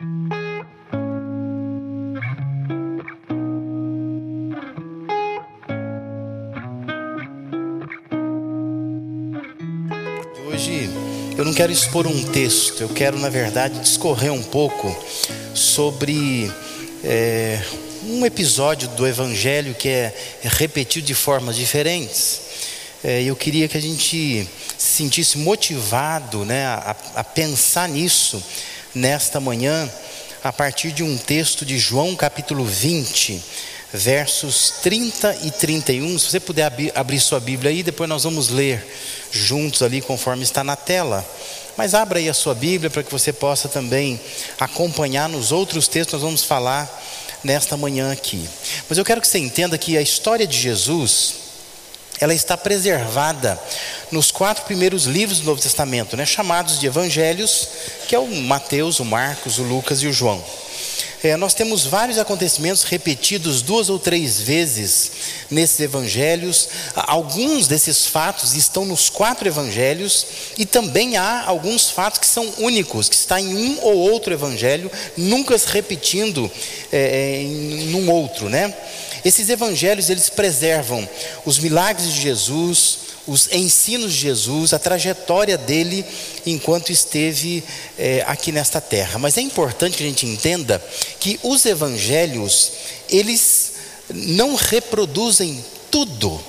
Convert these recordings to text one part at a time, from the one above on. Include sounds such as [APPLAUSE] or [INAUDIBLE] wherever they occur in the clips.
Hoje eu não quero expor um texto, eu quero, na verdade, discorrer um pouco sobre é, um episódio do Evangelho que é repetido de formas diferentes. É, eu queria que a gente se sentisse motivado né, a, a pensar nisso nesta manhã, a partir de um texto de João capítulo 20 versos 30 e 31. Se você puder abrir, sua Bíblia aí, depois nós vamos ler juntos ali, conforme está na tela. Mas abra aí a sua Bíblia para que você possa também acompanhar nos outros textos, nós vamos falar nesta manhã aqui. Mas eu quero que você entenda que a história de Jesus, ela está preservada nos quatro primeiros livros do Novo Testamento, né, chamados de evangelhos, que é o Mateus, o Marcos, o Lucas e o João. É, nós temos vários acontecimentos repetidos duas ou três vezes nesses evangelhos. Alguns desses fatos estão nos quatro evangelhos e também há alguns fatos que são únicos, que está em um ou outro evangelho, nunca se repetindo é, em num outro, né? Esses evangelhos eles preservam os milagres de Jesus, os ensinos de Jesus, a trajetória dele enquanto esteve é, aqui nesta terra. Mas é importante que a gente entenda que os evangelhos, eles não reproduzem tudo.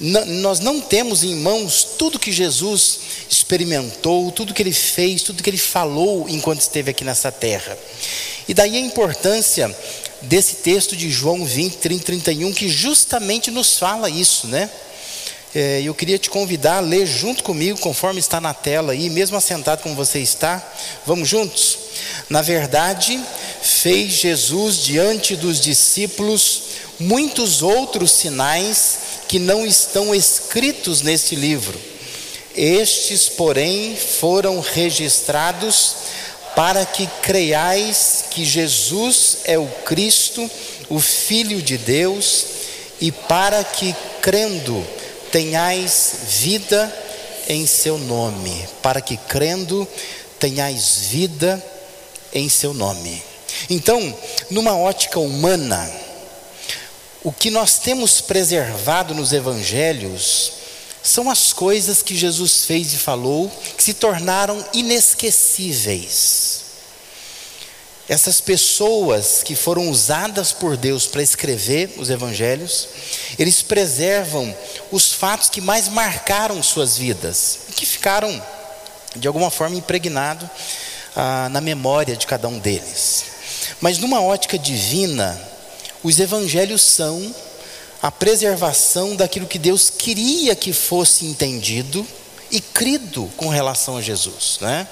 N nós não temos em mãos tudo que Jesus experimentou, tudo que ele fez, tudo que ele falou enquanto esteve aqui nessa terra. E daí a importância desse texto de João 20, 30, 31, que justamente nos fala isso, né? É, eu queria te convidar a ler junto comigo, conforme está na tela aí, mesmo assentado como você está. Vamos juntos? Na verdade, fez Jesus diante dos discípulos muitos outros sinais que não estão escritos neste livro. Estes, porém, foram registrados para que creiais que Jesus é o Cristo, o Filho de Deus, e para que, crendo, tenhais vida em seu nome, para que crendo tenhais vida em seu nome. Então, numa ótica humana, o que nós temos preservado nos evangelhos são as coisas que Jesus fez e falou que se tornaram inesquecíveis. Essas pessoas que foram usadas por Deus para escrever os evangelhos, eles preservam os fatos que mais marcaram suas vidas e que ficaram, de alguma forma, impregnados ah, na memória de cada um deles. Mas numa ótica divina, os evangelhos são a preservação daquilo que Deus queria que fosse entendido e crido com relação a Jesus, né?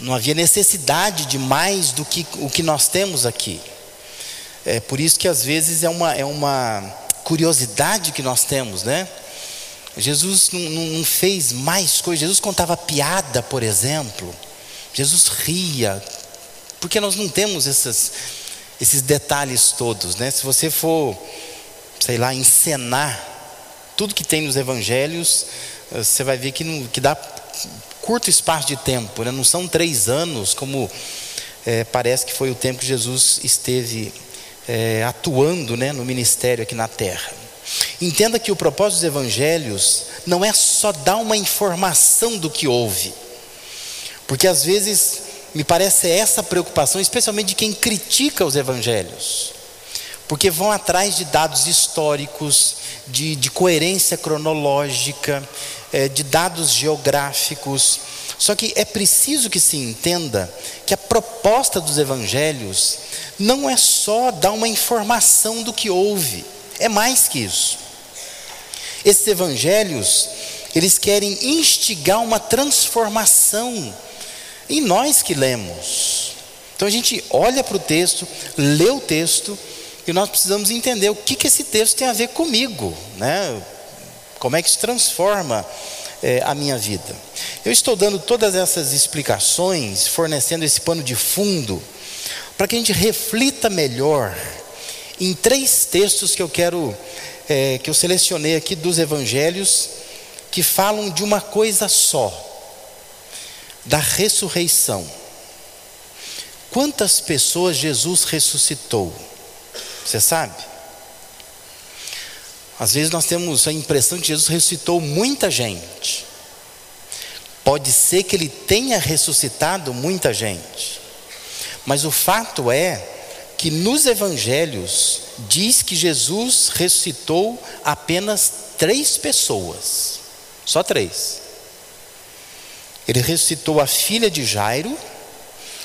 Não havia necessidade de mais do que o que nós temos aqui. É por isso que às vezes é uma, é uma curiosidade que nós temos, né? Jesus não, não fez mais coisas. Jesus contava piada, por exemplo. Jesus ria. Porque nós não temos essas, esses detalhes todos, né? Se você for, sei lá, encenar tudo que tem nos evangelhos, eh, você vai ver que, não, que dá curto espaço de tempo, né? não são três anos, como é, parece que foi o tempo que Jesus esteve é, atuando né, no ministério aqui na terra. Entenda que o propósito dos evangelhos não é só dar uma informação do que houve, porque às vezes me parece essa preocupação, especialmente de quem critica os evangelhos, porque vão atrás de dados históricos, de, de coerência cronológica, é, de dados geográficos. Só que é preciso que se entenda que a proposta dos evangelhos não é só dar uma informação do que houve, é mais que isso. Esses evangelhos, eles querem instigar uma transformação em nós que lemos. Então a gente olha para o texto, lê o texto, nós precisamos entender o que, que esse texto tem a ver comigo, né? Como é que se transforma é, a minha vida? Eu estou dando todas essas explicações, fornecendo esse pano de fundo, para que a gente reflita melhor em três textos que eu quero, é, que eu selecionei aqui dos evangelhos, que falam de uma coisa só, da ressurreição. Quantas pessoas Jesus ressuscitou? Você sabe? Às vezes nós temos a impressão que Jesus ressuscitou muita gente. Pode ser que ele tenha ressuscitado muita gente. Mas o fato é que nos evangelhos diz que Jesus ressuscitou apenas três pessoas. Só três. Ele ressuscitou a filha de Jairo,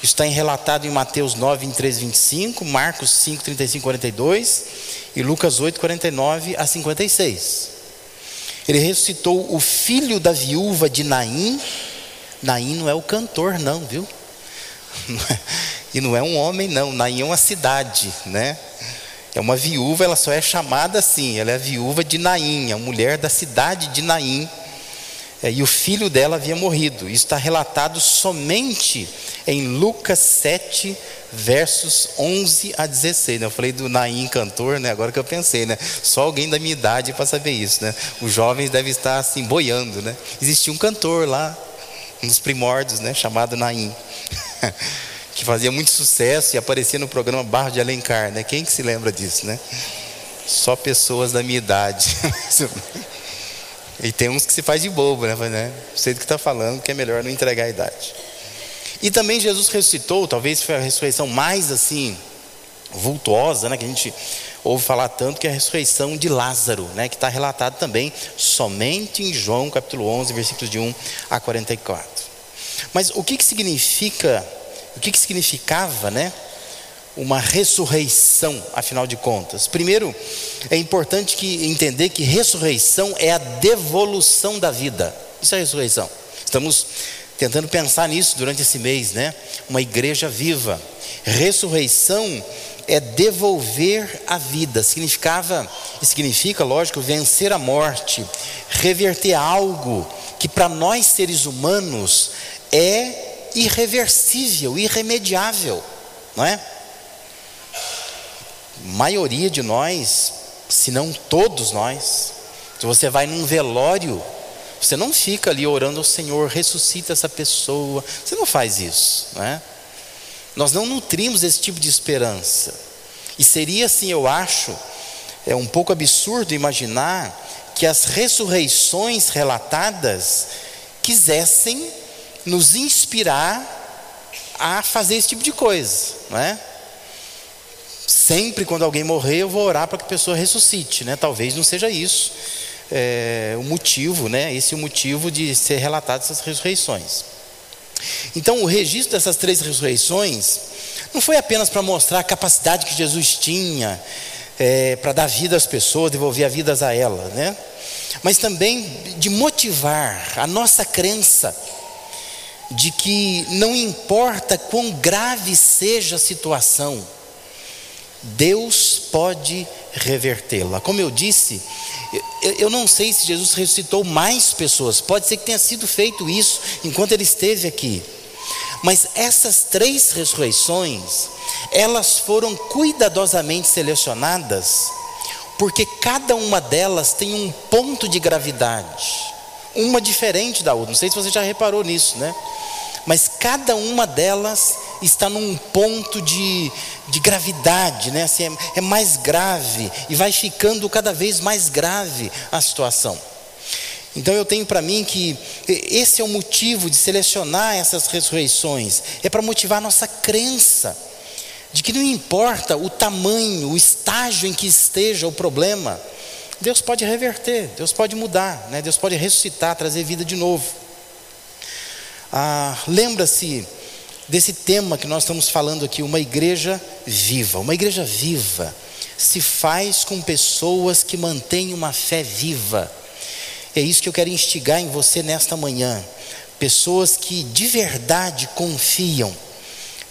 está relatado em Mateus 9, 23, 25, Marcos 5, 35, 42 e Lucas 8, 49 a 56. Ele ressuscitou o filho da viúva de Naim. Naim não é o cantor, não, viu? [LAUGHS] E não é um homem, não. Naim é uma cidade, né? É uma viúva, ela só é chamada assim. Ela é a viúva de Naim, a mulher da cidade de Naim. É, e o filho dela havia morrido. Isso está relatado somente em Lucas 7, versos 11 a 16. Eu falei do Naim cantor, né? Agora que eu pensei, né? Só alguém da minha idade para saber isso, né? Os jovens devem estar assim boiando, né? Existia um cantor lá, dos primórdios, né? Chamado Naim. [LAUGHS] que fazia muito sucesso e aparecia no programa Barro de Alencar, né? Quem que se lembra disso, né? Só pessoas da minha idade. [LAUGHS] e tem uns que se faz de bobo, né? né? Sei do que está falando, que é melhor não entregar a idade. E também Jesus ressuscitou, talvez foi a ressurreição mais assim vultuosa, né? Que a gente ouve falar tanto que é a ressurreição de Lázaro, né? Que está relatado também somente em João capítulo 11, versículos de 1 a 44. Mas o que, que significa o que, que significava, né? Uma ressurreição, afinal de contas. Primeiro, é importante que entender que ressurreição é a devolução da vida. Isso é ressurreição. Estamos tentando pensar nisso durante esse mês, né? Uma igreja viva. Ressurreição é devolver a vida. Significava, significa, lógico, vencer a morte, reverter algo que para nós seres humanos é irreversível, irremediável, não é? maioria de nós, se não todos nós, se você vai num velório, você não fica ali orando ao Senhor, ressuscita essa pessoa. Você não faz isso, não é? Nós não nutrimos esse tipo de esperança. E seria assim, eu acho, é um pouco absurdo imaginar que as ressurreições relatadas quisessem nos inspirar a fazer esse tipo de coisa, não é? Sempre quando alguém morrer, eu vou orar para que a pessoa ressuscite, né? Talvez não seja isso é, o motivo, né? Esse é o motivo de ser relatado essas ressurreições. Então, o registro dessas três ressurreições não foi apenas para mostrar a capacidade que Jesus tinha é, para dar vida às pessoas, devolver a vidas a elas, né? Mas também de motivar a nossa crença de que não importa quão grave seja a situação, Deus pode revertê-la. Como eu disse, eu não sei se Jesus ressuscitou mais pessoas, pode ser que tenha sido feito isso enquanto ele esteve aqui. Mas essas três ressurreições, elas foram cuidadosamente selecionadas, porque cada uma delas tem um ponto de gravidade uma diferente da outra. Não sei se você já reparou nisso, né? Mas cada uma delas está num ponto de, de gravidade, né? Assim, é, é mais grave e vai ficando cada vez mais grave a situação. Então eu tenho para mim que esse é o motivo de selecionar essas ressurreições, é para motivar a nossa crença de que não importa o tamanho, o estágio em que esteja o problema, Deus pode reverter, Deus pode mudar, né? Deus pode ressuscitar, trazer vida de novo. Ah, Lembra-se desse tema que nós estamos falando aqui, uma igreja viva. Uma igreja viva se faz com pessoas que mantêm uma fé viva. É isso que eu quero instigar em você nesta manhã. Pessoas que de verdade confiam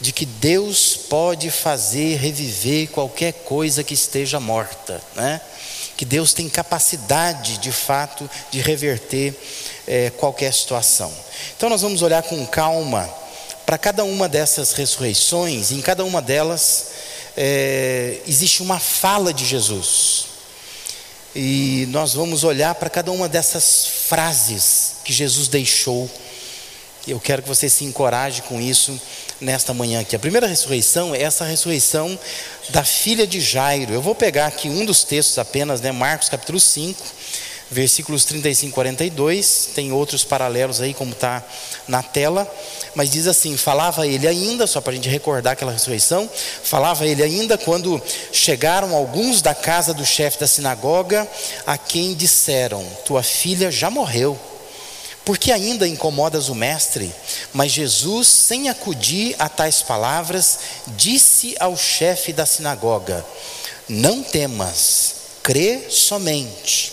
de que Deus pode fazer reviver qualquer coisa que esteja morta, né? que Deus tem capacidade, de fato, de reverter é, qualquer situação. Então, nós vamos olhar com calma para cada uma dessas ressurreições, em cada uma delas é, existe uma fala de Jesus. E nós vamos olhar para cada uma dessas frases que Jesus deixou Eu quero que você se encoraje com isso nesta manhã aqui. A primeira ressurreição é essa ressurreição da filha de Jairo. Eu vou pegar aqui um dos textos apenas, né? Marcos capítulo 5, versículos 35 e 42. Tem outros paralelos aí, como está na tela. Mas diz assim: Falava ele ainda, só para a gente recordar aquela ressurreição, falava ele ainda quando chegaram alguns da casa do chefe da sinagoga, a quem disseram: Tua filha já morreu porque ainda incomodas o Mestre? Mas Jesus, sem acudir a tais palavras, disse ao chefe da sinagoga: Não temas, crê somente.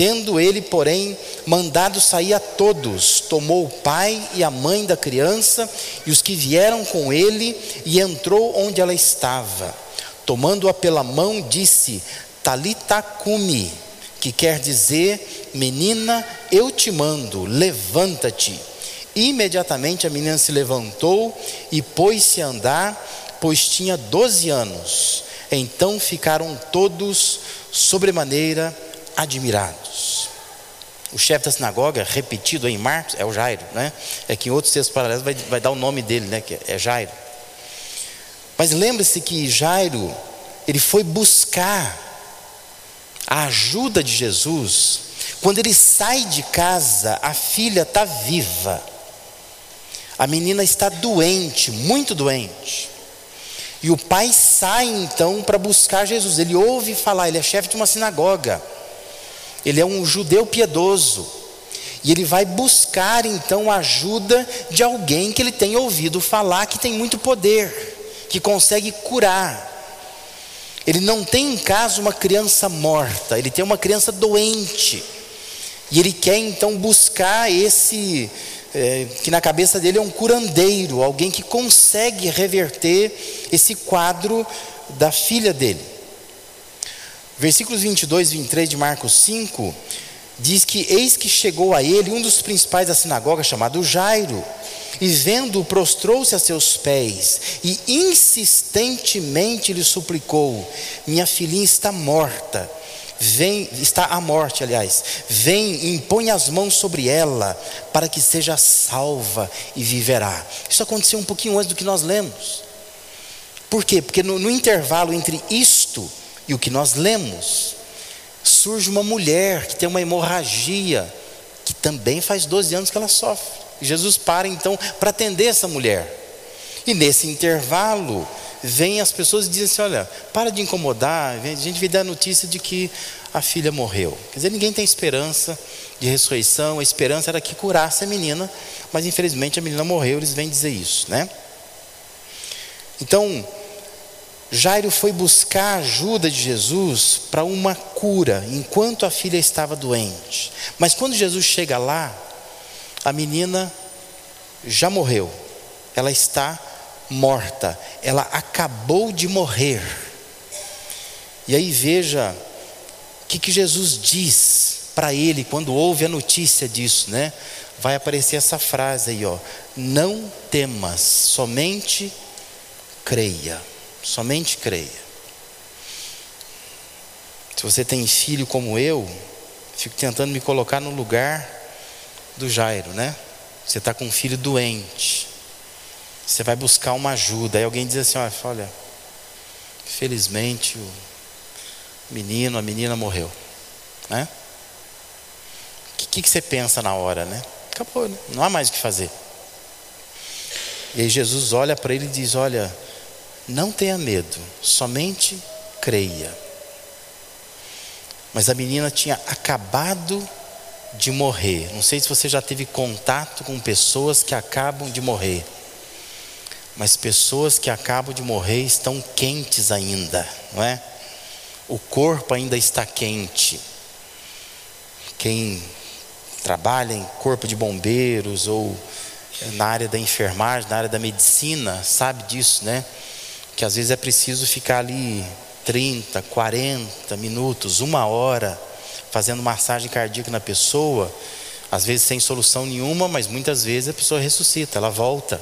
Tendo ele, porém, mandado sair a todos, tomou o pai e a mãe da criança e os que vieram com ele, e entrou onde ela estava. Tomando-a pela mão, disse: Talita cumi, que quer dizer: Menina, eu te mando, levanta-te. Imediatamente a menina se levantou e pôs-se a andar, pois tinha doze anos. Então ficaram todos sobremaneira admirados. O chefe da sinagoga, repetido em Marcos, é o Jairo, né? É que em outros textos paralelos vai, vai dar o nome dele, né? Que é Jairo. Mas lembre-se que Jairo, ele foi buscar a ajuda de Jesus. Quando ele sai de casa, a filha está viva. A menina está doente, muito doente. E o pai sai então para buscar Jesus. Ele ouve falar, ele é chefe de uma sinagoga. Ele é um judeu piedoso. E ele vai buscar então a ajuda de alguém que ele tem ouvido falar que tem muito poder, que consegue curar. Ele não tem em casa uma criança morta, ele tem uma criança doente. E ele quer então buscar esse é, que na cabeça dele é um curandeiro, alguém que consegue reverter esse quadro da filha dele. Versículos 22 e 23 de Marcos 5 diz que eis que chegou a ele um dos principais da sinagoga chamado Jairo, e vendo-o prostrou-se a seus pés e insistentemente lhe suplicou: Minha filhinha está morta Vem, está à morte, aliás. Vem e impõe as mãos sobre ela, para que seja salva e viverá. Isso aconteceu um pouquinho antes do que nós lemos. Por quê? Porque no, no intervalo entre isto e o que nós lemos, surge uma mulher que tem uma hemorragia, que também faz 12 anos que ela sofre. Jesus para então para atender essa mulher. E nesse intervalo, vêm as pessoas e dizem assim: olha, para de incomodar, a gente vem dar a notícia de que a filha morreu. Quer dizer, ninguém tem esperança de ressurreição, a esperança era que curasse a menina, mas infelizmente a menina morreu, eles vêm dizer isso, né? Então, Jairo foi buscar a ajuda de Jesus para uma cura, enquanto a filha estava doente. Mas quando Jesus chega lá, a menina já morreu, ela está morta, ela acabou de morrer. E aí veja o que, que Jesus diz para ele quando ouve a notícia disso, né? Vai aparecer essa frase aí, ó: Não temas, somente creia. Somente creia. Se você tem filho como eu, fico tentando me colocar no lugar do Jairo, né? Você está com um filho doente. Você vai buscar uma ajuda. Aí alguém diz assim: olha, felizmente o menino, a menina morreu. Né? O que, que, você pensa na hora, né? Acabou, né? não há mais o que fazer. E aí Jesus olha para ele e diz: Olha, não tenha medo, somente creia. Mas a menina tinha acabado de morrer. Não sei se você já teve contato com pessoas que acabam de morrer mas pessoas que acabam de morrer estão quentes ainda, não é? O corpo ainda está quente. Quem trabalha em corpo de bombeiros ou na área da enfermagem, na área da medicina, sabe disso, né? Que às vezes é preciso ficar ali 30, 40 minutos, uma hora, fazendo massagem cardíaca na pessoa, às vezes sem solução nenhuma, mas muitas vezes a pessoa ressuscita, ela volta,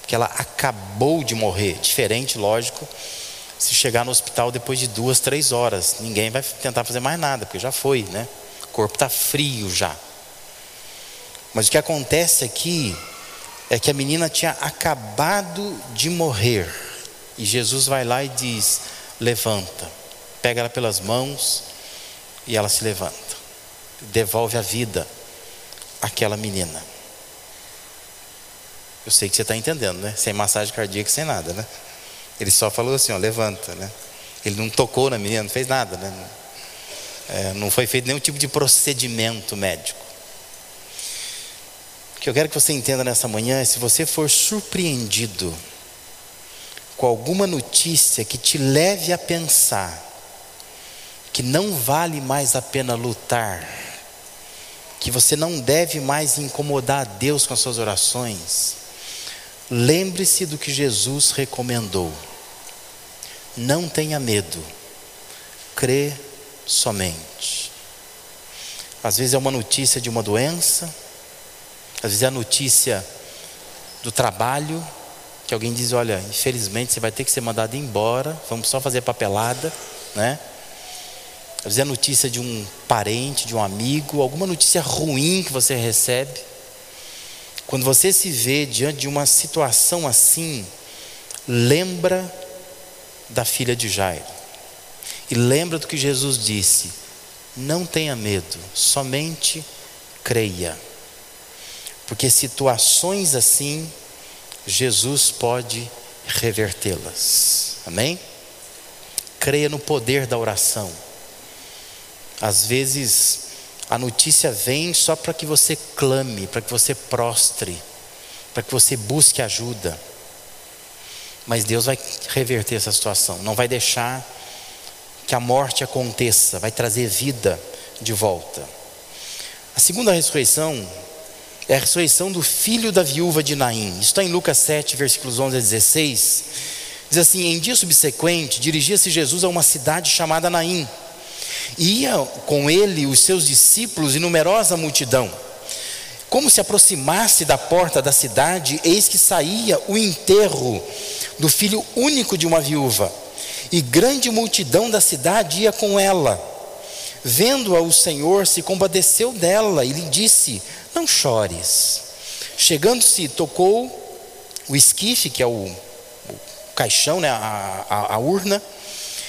porque ela acabou de morrer. Diferente, lógico, se chegar no hospital depois de duas, três horas, ninguém vai tentar fazer mais nada, porque já foi, né? O corpo está frio já. Mas o que acontece aqui é que a menina tinha acabado de morrer. E Jesus vai lá e diz: Levanta. Pega ela pelas mãos e ela se levanta. Devolve a vida àquela menina. Eu sei que você está entendendo, né? Sem massagem cardíaca, sem nada, né? Ele só falou assim: ó, levanta, né? Ele não tocou na menina, não fez nada, né? É, não foi feito nenhum tipo de procedimento médico. O que eu quero que você entenda nessa manhã é: se você for surpreendido com alguma notícia que te leve a pensar que não vale mais a pena lutar, que você não deve mais incomodar a Deus com as suas orações, lembre-se do que Jesus recomendou. Não tenha medo, crê somente. Às vezes é uma notícia de uma doença, às vezes é a notícia do trabalho, que alguém diz: Olha, infelizmente você vai ter que ser mandado embora, vamos só fazer papelada, né? Às vezes é notícia de um parente, de um amigo, alguma notícia ruim que você recebe. Quando você se vê diante de uma situação assim, lembra da filha de Jairo. E lembra do que Jesus disse: Não tenha medo, somente creia. Porque situações assim, Jesus pode revertê-las. Amém? Creia no poder da oração. Às vezes, a notícia vem só para que você clame, para que você prostre, para que você busque ajuda. Mas Deus vai reverter essa situação, não vai deixar que a morte aconteça, vai trazer vida de volta. A segunda ressurreição é a ressurreição do filho da viúva de Naim. Isso está em Lucas 7, versículos 11 a 16. Diz assim: Em dia subsequente, dirigia-se Jesus a uma cidade chamada Naim. E ia com ele os seus discípulos e numerosa multidão. Como se aproximasse da porta da cidade, eis que saía o enterro do filho único de uma viúva. E grande multidão da cidade ia com ela. Vendo-a, o Senhor se compadeceu dela e lhe disse: não chores. Chegando-se, tocou o esquife, que é o, o caixão, né, a, a, a urna,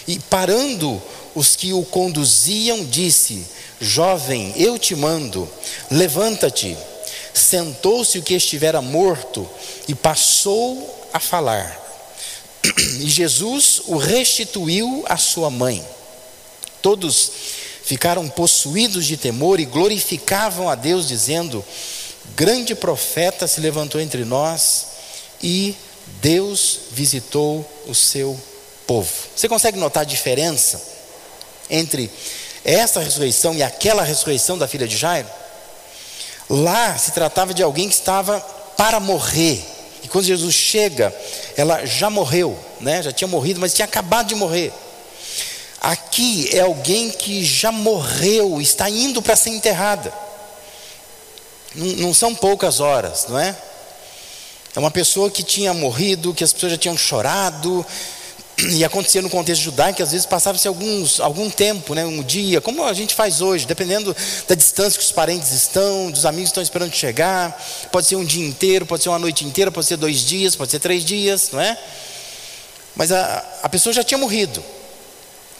e parando os que o conduziam, disse: Jovem, eu te mando, levanta-te. Sentou-se o que estivera morto e passou a falar. [CLEARS THROAT] E Jesus o restituiu à sua mãe. Todos ficaram possuídos de temor e glorificavam a Deus, dizendo: Grande profeta se levantou entre nós e Deus visitou o seu povo. Você consegue notar a diferença entre essa ressurreição e aquela ressurreição da filha de Jairo? Lá se tratava de alguém que estava para morrer. E quando Jesus chega, ela já morreu, né? já tinha morrido, mas tinha acabado de morrer. Aqui é alguém que já morreu, está indo para ser enterrada. Não, são poucas horas, não é? É uma pessoa que tinha morrido, que as pessoas já tinham chorado, e acontecia no contexto judaico, às vezes passava-se alguns, algum tempo, né, um dia, como a gente faz hoje, dependendo da distância que os parentes estão, dos amigos que estão esperando chegar, pode ser um dia inteiro, pode ser uma noite inteira, pode ser dois dias, pode ser três dias, não é? Mas a, a pessoa já tinha morrido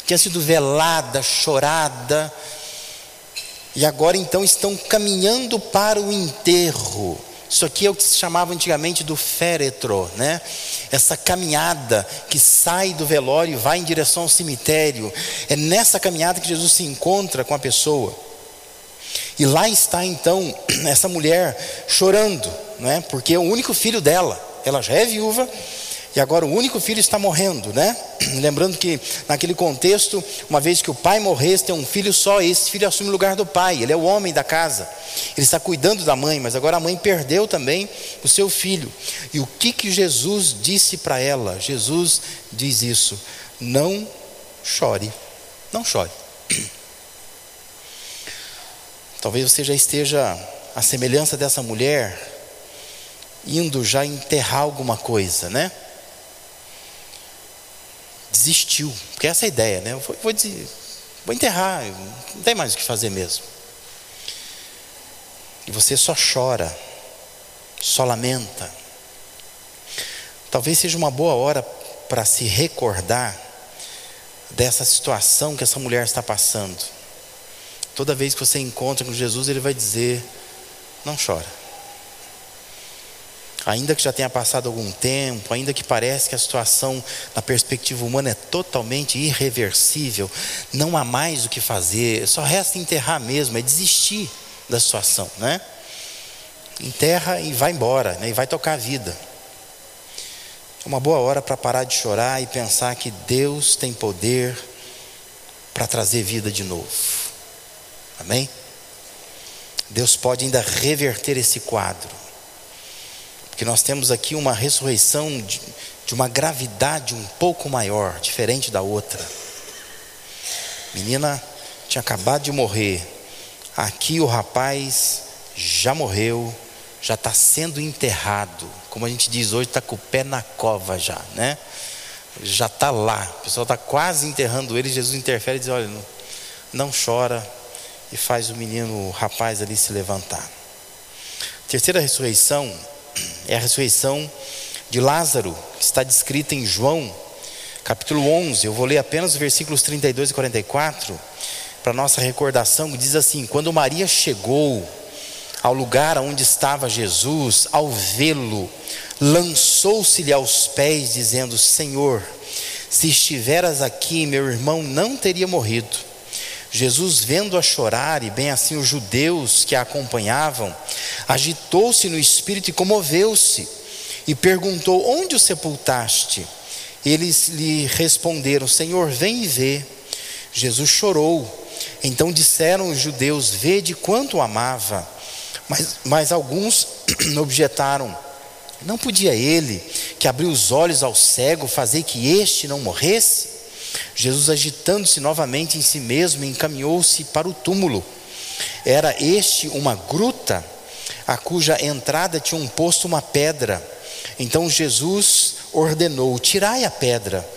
tinha sido velada, chorada, e agora então estão caminhando para o enterro. Isso aqui é o que se chamava antigamente do féretro, né? Essa caminhada que sai do velório e vai em direção ao cemitério. É nessa caminhada que Jesus se encontra com a pessoa. E lá está então [CLEARS THROAT] essa mulher chorando, né? Porque é o único filho dela. Ela já é viúva, E agora o único filho está morrendo, né? [CLEARS THROAT] Lembrando que naquele contexto, uma vez que o pai morresse, tem um filho só, esse filho assume o lugar do pai, ele é o homem da casa. Ele está cuidando da mãe, mas agora a mãe perdeu também o seu filho. E o que que Jesus disse para ela? Jesus diz isso: não chore, não chore. [CLEARS THROAT] Talvez você já esteja à semelhança dessa mulher, indo já enterrar alguma coisa, né? Desistiu, porque essa é a ideia, né? Vou, vou, dizer, vou enterrar, não tem mais o que fazer mesmo. E você só chora, só lamenta. Talvez seja uma boa hora para se recordar dessa situação que essa mulher está passando Toda vez que você encontra com Jesus, ele vai dizer: não chora. Ainda que já tenha passado algum tempo, ainda que pareça que a situação na perspectiva humana é totalmente irreversível, não há mais o que fazer, só resta enterrar mesmo, é desistir da situação, né? Enterra e vai embora, né? e vai tocar a vida. É uma boa hora para parar de chorar e pensar que Deus tem poder para trazer vida de novo. Amém? Deus pode ainda reverter esse quadro. Porque nós temos aqui uma ressurreição de, de uma gravidade um pouco maior, diferente da outra. Menina tinha acabado de morrer. Aqui o rapaz já morreu, já está sendo enterrado. Como a gente diz hoje, está com o pé na cova já, né? Já está lá. O pessoal está quase enterrando ele. Jesus interfere e diz: Olha, não, não chora, e faz o menino, o rapaz ali se levantar. Terceira ressurreição é a ressurreição de Lázaro, que está descrita em João, capítulo 11. Eu vou ler apenas os versículos 32 e 44 para nossa recordação, diz assim: Quando Maria chegou ao lugar onde estava Jesus, ao vê-lo, lançou-se-lhe aos pés, dizendo: Senhor, se estiveras aqui, meu irmão não teria morrido. Jesus, vendo-a chorar, e bem assim os judeus que a acompanhavam, agitou-se no espírito e comoveu-se, e perguntou: Onde o sepultaste? Eles lhe responderam: Senhor, vem e vê. Jesus chorou. Então disseram os judeus: Vede quanto o amava. Mas, mas alguns [CLEARS THROAT] objetaram: Não podia ele, que abriu os olhos ao cego, fazer que este não morresse? Jesus, agitando-se novamente em si mesmo, encaminhou-se para o túmulo. Era este uma gruta, a cuja entrada tinha um posto uma pedra. Então Jesus ordenou: Tirai a pedra.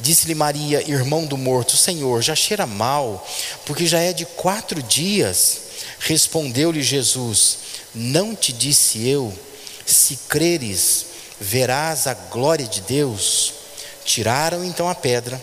Disse-lhe Maria, irmão do morto: Senhor, já cheira mal, porque já é de quatro dias. Respondeu-lhe Jesus: Não te disse eu, se creres, verás a glória de Deus. Tiraram então a pedra.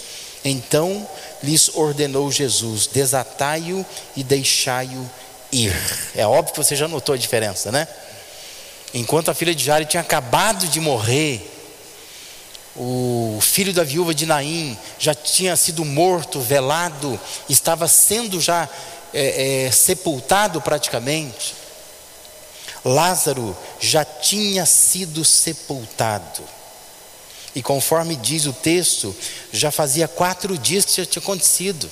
Então lhes ordenou Jesus: desatai-o e deixai-o ir. É óbvio que você já notou a diferença, né? Enquanto a filha de Jairo tinha acabado de morrer, o filho da viúva de Naim já tinha sido morto, velado, estava sendo já é, é, sepultado praticamente. Lázaro já tinha sido sepultado. E conforme diz o texto, já fazia quatro dias que isso tinha acontecido.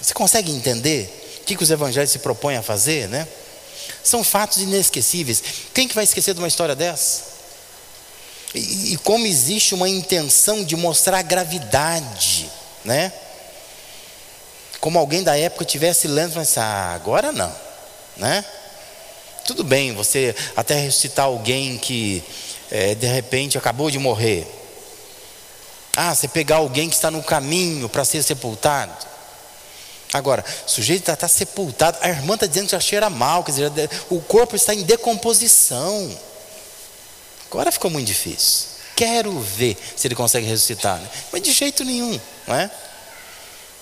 Você consegue entender o que, que os evangelhos se propõem a fazer, né? São fatos inesquecíveis. Quem que vai esquecer de uma história dessa? E, e como existe uma intenção de mostrar a gravidade, né? Como alguém da época tivesse lendo e assim, ah, agora não, né? Tudo bem, você até ressuscitar alguém que é, de repente acabou de morrer. Ah, você pegar alguém que está no caminho para ser sepultado. Agora, o sujeito está tá sepultado, a irmã está dizendo que já cheira mal, quer dizer, o corpo está em decomposição. Agora ficou muito difícil. quero ver se ele consegue ressuscitar. Né? Mas de jeito nenhum, não é?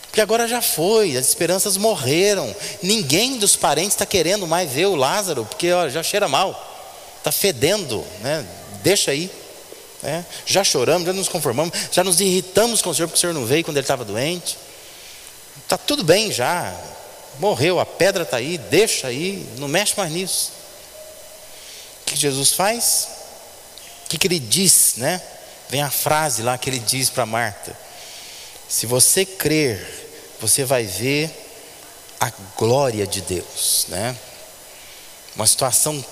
Porque agora já foi, as esperanças morreram. Ninguém dos parentes está querendo mais ver o Lázaro, porque ó, já cheira mal, está fedendo, né? Deixa aí. Né? Já choramos, já nos conformamos, já nos irritamos com o Senhor, porque o Senhor não veio quando ele estava doente. Está tudo bem já, morreu, a pedra está aí, deixa aí, não mexe mais nisso. O que Jesus faz? O que, que ele diz, né? Vem a frase lá que ele diz para Marta: Se você crer, você vai ver a glória de Deus, né? Uma situação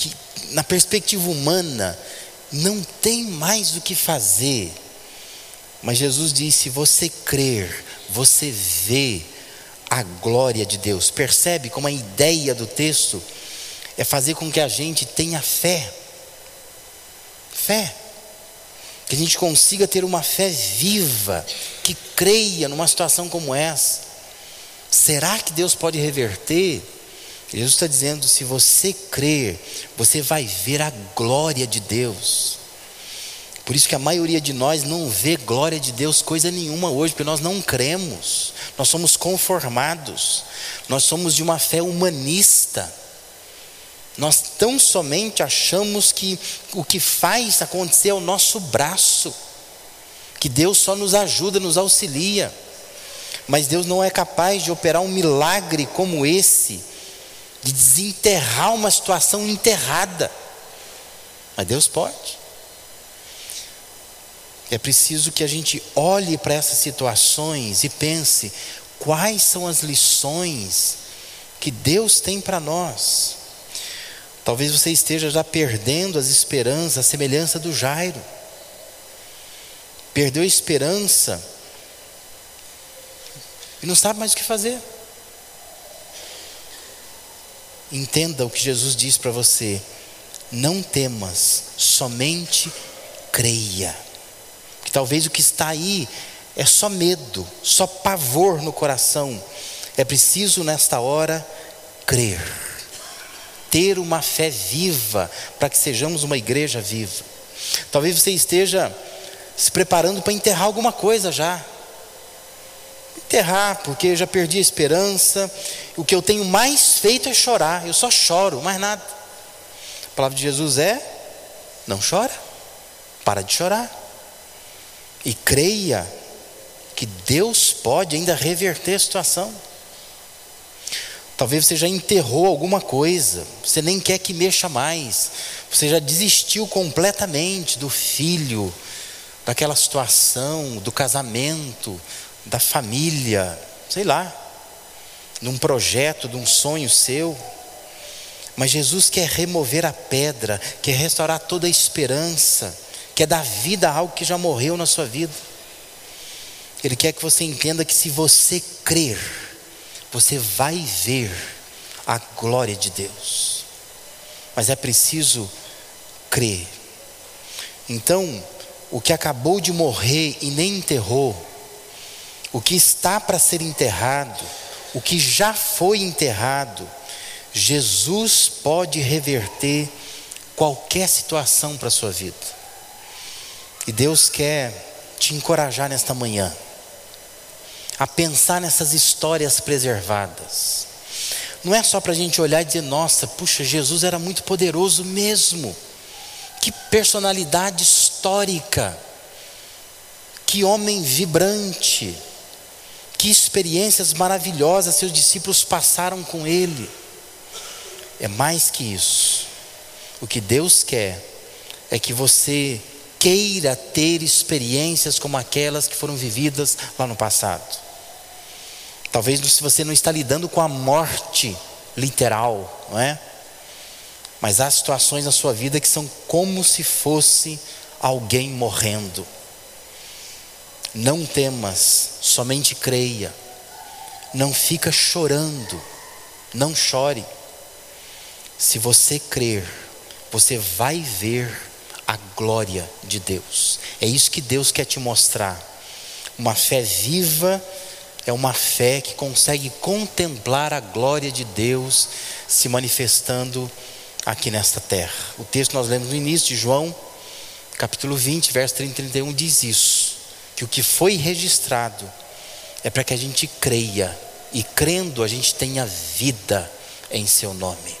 que, na perspectiva humana, não tem mais o que fazer. Mas Jesus disse: se você crer, você vê a glória de Deus. Percebe como a ideia do texto é fazer com que a gente tenha fé. Fé que a gente consiga ter uma fé viva, que creia numa situação como essa. Será que Deus pode reverter? Jesus está dizendo: se você crer, você vai ver a glória de Deus. Por isso que a maioria de nós não vê glória de Deus coisa nenhuma hoje, porque nós não cremos, nós somos conformados, nós somos de uma fé humanista. Nós tão somente achamos que o que faz acontecer é o nosso braço, que Deus só nos ajuda, nos auxilia. Mas Deus não é capaz de operar um milagre como esse, de desenterrar uma situação enterrada. Mas Deus pode. É preciso que a gente olhe para essas situações e pense: quais são as lições que Deus tem para nós? Talvez você esteja já perdendo as esperanças, a semelhança do Jairo. Perdeu a esperança e não sabe mais o que fazer. Entenda o que Jesus diz para você: não temas, somente creia. Que talvez o que está aí é só medo, só pavor no coração. É preciso nesta hora crer ter uma fé viva, para que sejamos uma igreja viva. Talvez você esteja se preparando para enterrar alguma coisa já. Enterrar, porque já perdi a esperança. O que eu tenho mais feito é chorar. Eu só choro, mais nada. A palavra de Jesus é: não chora, para de chorar. E creia que Deus pode ainda reverter a situação. Talvez você já enterrou alguma coisa, você nem quer que mexa mais, você já desistiu completamente do filho, daquela situação, do casamento, da família, sei lá, de um projeto, de um sonho seu. Mas Jesus quer remover a pedra, quer restaurar toda a esperança, quer dar vida a algo que já morreu na sua vida. Ele quer que você entenda que se você crer, você vai ver a glória de Deus. Mas é preciso crer. Então, o que acabou de morrer e nem enterrou, o que está para ser enterrado, o que já foi enterrado, Jesus pode reverter qualquer situação para a sua vida. E Deus quer te encorajar nesta manhã a pensar nessas histórias preservadas. Não é só para a gente olhar e dizer, nossa, puxa, Jesus era muito poderoso mesmo. Que personalidade histórica. Que homem vibrante. Que experiências maravilhosas seus discípulos passaram com ele. É mais que isso. O que Deus quer é que você queira ter experiências como aquelas que foram vividas lá no passado. Talvez se você não está lidando com a morte literal, não é? Mas há situações na sua vida que são como se fosse alguém morrendo. Não temas, somente creia. Não fica chorando, não chore. Se você crer, você vai ver a glória de Deus. É isso que Deus quer te mostrar. Uma fé viva é uma fé que consegue contemplar a glória de Deus se manifestando aqui nesta terra. O texto nós lemos no início de João, capítulo 20, verso 30 e 31 diz isso: que o que foi registrado é para que a gente creia, e crendo a gente tenha vida em seu nome.